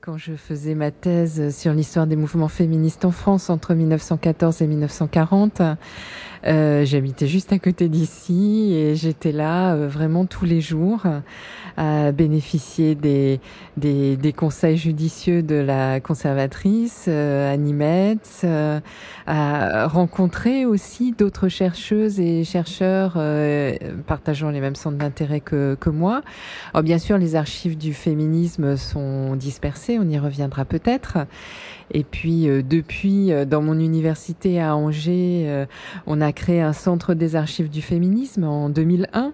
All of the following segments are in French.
quand je faisais ma thèse sur l'histoire des mouvements féministes en France entre 1914 et 1940. Euh, J'habitais juste à côté d'ici et j'étais là euh, vraiment tous les jours à bénéficier des, des, des conseils judicieux de la conservatrice euh, Animette, euh, à rencontrer aussi d'autres chercheuses et chercheurs euh, partageant les mêmes centres d'intérêt que, que moi. Alors bien sûr, les archives du féminisme sont dispersées, on y reviendra peut-être. Et puis depuis, dans mon université à Angers, on a créé un centre des archives du féminisme en 2001.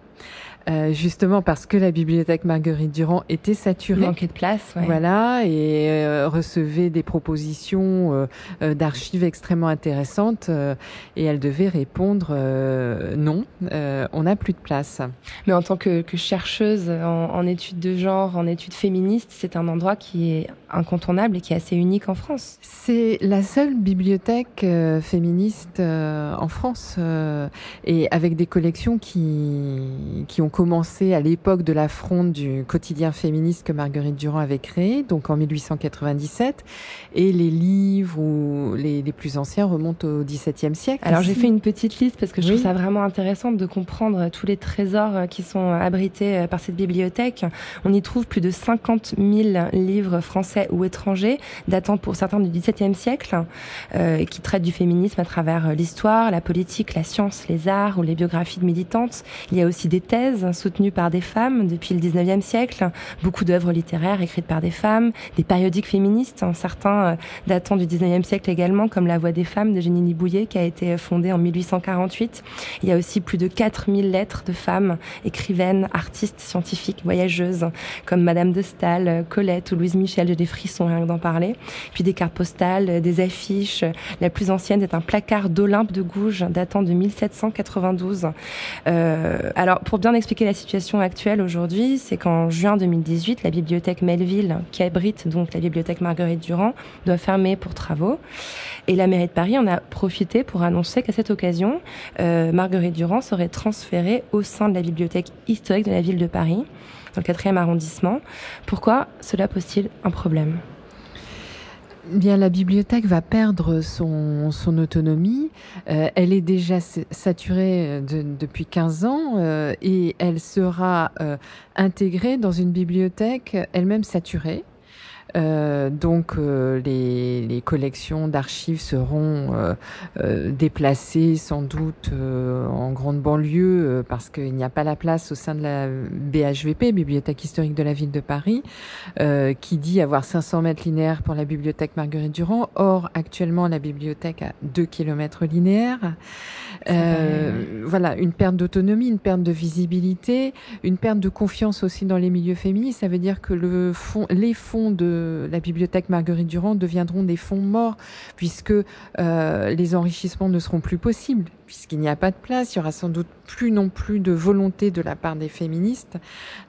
Euh, justement parce que la bibliothèque Marguerite Durand était saturée. Manquait de place, ouais. Voilà, et euh, recevait des propositions euh, euh d'archives extrêmement intéressantes, euh, et elle devait répondre non, on n'a plus de place. Mais en tant que, que chercheuse en, en, études de genre, en études féministes, c'est un endroit qui est incontournable et qui est assez unique en France. C'est la seule bibliothèque féministe en France, et avec des collections qui, qui ont commencé à l'époque de la fronde du quotidien féministe que Marguerite Durand avait créé, donc en 1897, et les livres ou les, les plus anciens remontent au XVIIe siècle. Alors j'ai fait une petite liste parce que je oui. trouve ça vraiment intéressant de comprendre tous les trésors qui sont abrités par cette bibliothèque. On y trouve plus de 50 000 livres français ou étrangers, datant pour certains du XVIIe siècle, euh, qui traitent du féminisme à travers l'histoire, la politique, la science, les arts ou les biographies de militantes. Il y a aussi des thèses soutenues par des femmes depuis le 19e siècle, beaucoup d'œuvres littéraires écrites par des femmes, des périodiques féministes, hein, certains datant du 19e siècle également, comme La Voix des femmes de Génie Bouillet, qui a été fondée en 1848. Il y a aussi plus de 4000 lettres de femmes, écrivaines, artistes, scientifiques, voyageuses, comme Madame de Staël, Colette ou Louise Michel, j'ai des frissons rien que d'en parler. Puis des cartes postales, des affiches. La plus ancienne est un placard d'Olympe de Gouges, datant de 1792. Euh, alors, pour bien expliquer la situation actuelle aujourd'hui, c'est qu'en juin 2018, la bibliothèque Melville, qui abrite donc la bibliothèque Marguerite Durand, doit fermer pour travaux. Et la mairie de Paris en a profité pour annoncer qu'à cette occasion, euh, Marguerite Durand serait transférée au sein de la bibliothèque historique de la ville de Paris, dans le 4e arrondissement. Pourquoi cela pose-t-il un problème? Bien, la bibliothèque va perdre son, autonomie. Euh, elle est déjà saturée de, depuis 15 ans euh, et elle sera euh, intégrée dans une bibliothèque elle-même saturée. Euh, donc euh, les, les, collections d'archives seront euh, euh déplacées sans doute euh, en grande banlieue parce qu'il n'y a pas la place au sein de la BHVP, Bibliothèque historique de la ville de Paris, qui dit avoir 500 mètres linéaires pour la bibliothèque Marguerite Durand. Or, actuellement, la bibliothèque a 2 km linéaires. Voilà, une perte d'autonomie, une perte de visibilité, une perte de confiance aussi dans les milieux féministes. Ça veut dire que les fonds de la bibliothèque Marguerite Durand deviendront des fonds morts puisque euh, les enrichissements ne seront plus possibles puisqu'il n'y a pas de place, il y aura sans doute plus non plus de volonté de la part des féministes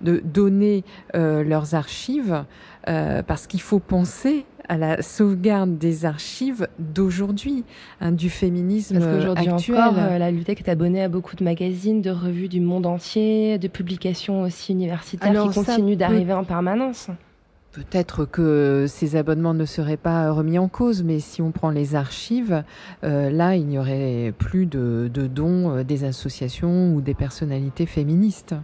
de donner euh, leurs archives euh, parce qu'il faut penser à la sauvegarde des archives d'aujourd'hui, hein, du féminisme Parce qu'aujourd'hui encore, euh, la bibliothèque est abonnée à beaucoup de magazines, de revues du monde entier, de publications aussi universitaires Alors, qui continuent d'arriver en permanence. Peut-être que ces abonnements ne seraient pas remis en cause, mais si on prend les archives, euh, là, il n'y aurait plus de, de dons des associations ou des personnalités féministes.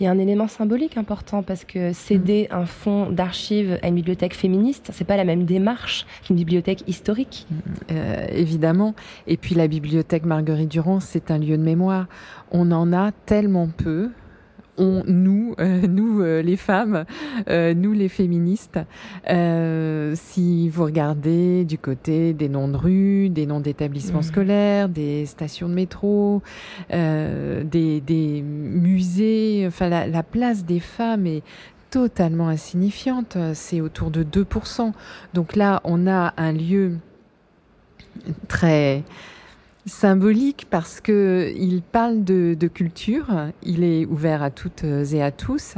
Il y a un élément symbolique important parce que céder mmh. un fonds d'archives à une bibliothèque féministe, c'est pas la même démarche qu'une bibliothèque historique. Euh, évidemment. Et puis la bibliothèque Marguerite Durand, c'est un lieu de mémoire. On en a tellement peu on, nous, euh, nous euh, les femmes, euh, nous les féministes, euh, si vous regardez du côté des noms de rues, des noms d'établissements mmh. scolaires, des stations de métro, euh, des, des, musées, enfin la, la place des femmes est totalement insignifiante, c'est autour de 2%. Donc là, on a un lieu très symbolique parce que il parle de, de, culture, il est ouvert à toutes et à tous.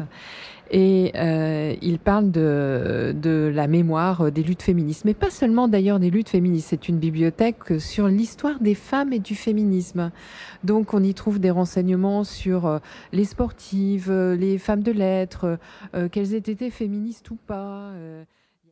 Et euh, il parle de, de la mémoire des luttes féministes, mais pas seulement d'ailleurs des luttes féministes. C'est une bibliothèque sur l'histoire des femmes et du féminisme. Donc on y trouve des renseignements sur euh, les sportives, les femmes de lettres, euh, qu'elles aient été féministes ou pas. Euh